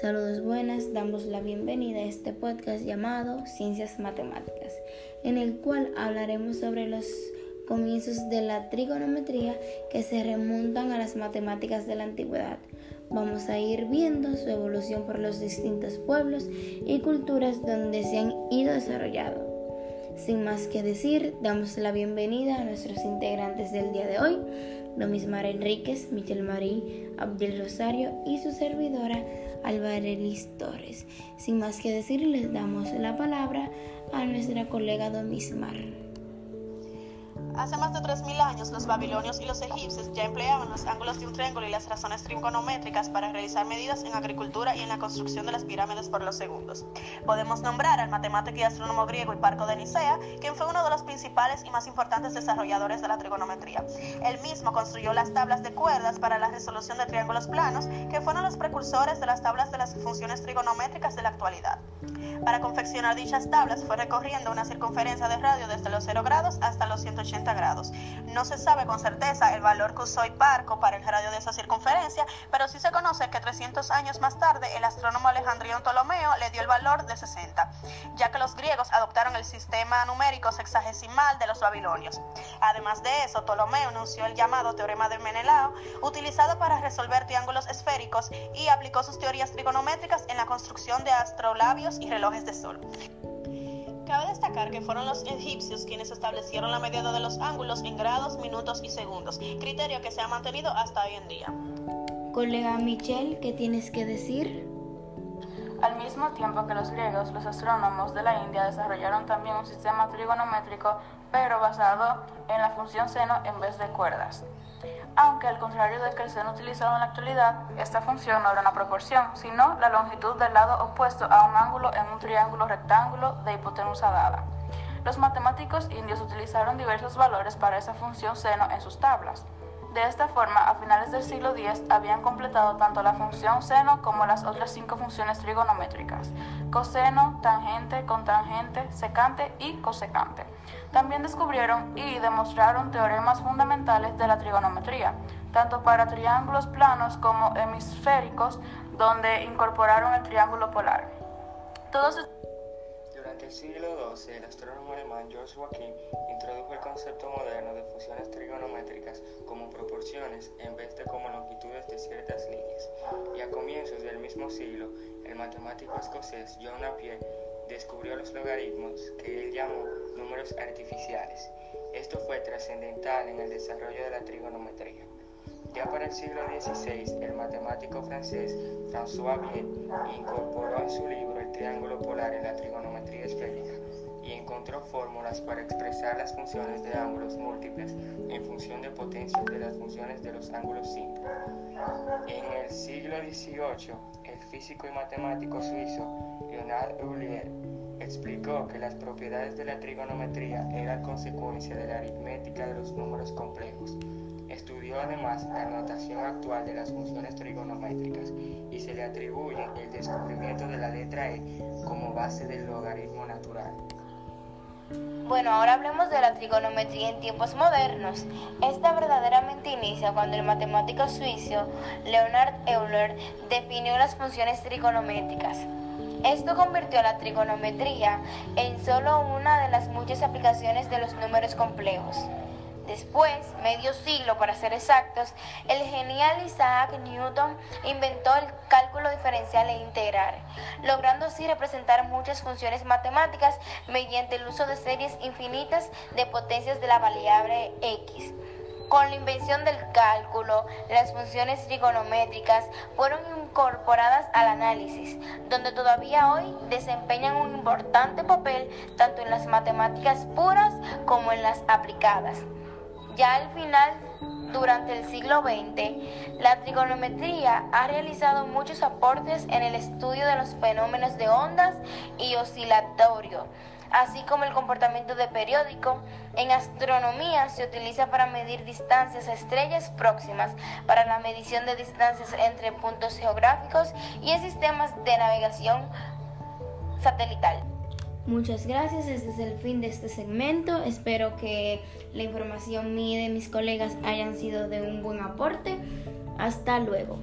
Saludos buenas, damos la bienvenida a este podcast llamado Ciencias Matemáticas, en el cual hablaremos sobre los comienzos de la trigonometría que se remontan a las matemáticas de la antigüedad. Vamos a ir viendo su evolución por los distintos pueblos y culturas donde se han ido desarrollando. Sin más que decir, damos la bienvenida a nuestros integrantes del día de hoy, Domismar Enríquez, Michelle Marie, Abdel Rosario y su servidora Alvarelis Torres. Sin más que decir, les damos la palabra a nuestra colega Domismar. Hace más de 3.000 años, los babilonios y los egipcios ya empleaban los ángulos de un triángulo y las razones trigonométricas para realizar medidas en agricultura y en la construcción de las pirámides por los segundos. Podemos nombrar al matemático y astrónomo griego Hiparco de Nicea, quien fue uno de los principales y más importantes desarrolladores de la trigonometría. Él mismo construyó las tablas de cuerdas para la resolución de triángulos planos, que fueron los precursores de las tablas de las funciones trigonométricas de la actualidad. Para confeccionar dichas tablas fue recorriendo una circunferencia de radio desde los 0 grados hasta los 180 grados. No se sabe con certeza el valor que usó Hiparco para el radio de esa circunferencia, pero sí se conoce que 300 años más tarde el astrónomo Alejandrión Ptolomeo le dio el valor de 60, ya que los griegos adoptaron el sistema numérico sexagesimal de los babilonios. Además de eso, Ptolomeo anunció el llamado teorema de Menelao, utilizado para resolver triángulos esféricos y aplicó sus teorías trigonométricas en la construcción de astrolabios y relojes de sol. Cabe destacar que fueron los egipcios quienes establecieron la medida de los ángulos en grados, minutos y segundos, criterio que se ha mantenido hasta hoy en día. Colega Michelle, ¿qué tienes que decir? Al mismo tiempo que los griegos, los astrónomos de la India desarrollaron también un sistema trigonométrico, pero basado en la función seno en vez de cuerdas aunque al contrario del que se han utilizado en la actualidad, esta función no era una proporción, sino la longitud del lado opuesto a un ángulo en un triángulo rectángulo de hipotenusa dada. Los matemáticos indios utilizaron diversos valores para esa función seno en sus tablas. De esta forma, a finales del siglo X habían completado tanto la función seno como las otras cinco funciones trigonométricas, coseno, tangente, contangente, secante y cosecante. También descubrieron y demostraron teoremas fundamentales de la trigonometría, tanto para triángulos planos como hemisféricos, donde incorporaron el triángulo polar. Durante el siglo XII, el astrónomo alemán George Joachim introdujo concepto moderno de funciones trigonométricas como proporciones en vez de como longitudes de ciertas líneas. Y a comienzos del mismo siglo, el matemático escocés John Napier descubrió los logaritmos que él llamó números artificiales. Esto fue trascendental en el desarrollo de la trigonometría. Ya para el siglo XVI, el matemático francés François Viet incorporó en su libro el triángulo polar en la trigonometría esférica y encontró fórmulas para expresar las funciones de ángulos múltiples en función de potencias de las funciones de los ángulos simples. En el siglo XVIII, el físico y matemático suizo Leonard Euler explicó que las propiedades de la trigonometría eran consecuencia de la aritmética de los números complejos. Estudió además la notación actual de las funciones trigonométricas y se le atribuye el descubrimiento de la letra E como base del logaritmo natural. Bueno, ahora hablemos de la trigonometría en tiempos modernos. Esta verdaderamente inicia cuando el matemático suizo Leonard Euler definió las funciones trigonométricas. Esto convirtió a la trigonometría en solo una de las muchas aplicaciones de los números complejos. Después, medio siglo para ser exactos, el genial Isaac Newton inventó el cálculo diferencial e integral, logrando así representar muchas funciones matemáticas mediante el uso de series infinitas de potencias de la variable x. Con la invención del cálculo, las funciones trigonométricas fueron incorporadas al análisis, donde todavía hoy desempeñan un importante papel tanto en las matemáticas puras como en las aplicadas. Ya al final, durante el siglo XX, la trigonometría ha realizado muchos aportes en el estudio de los fenómenos de ondas y oscilatorio, así como el comportamiento de periódico. En astronomía se utiliza para medir distancias a estrellas próximas, para la medición de distancias entre puntos geográficos y en sistemas de navegación satelital. Muchas gracias, este es el fin de este segmento. Espero que la información mía y de mis colegas hayan sido de un buen aporte. Hasta luego.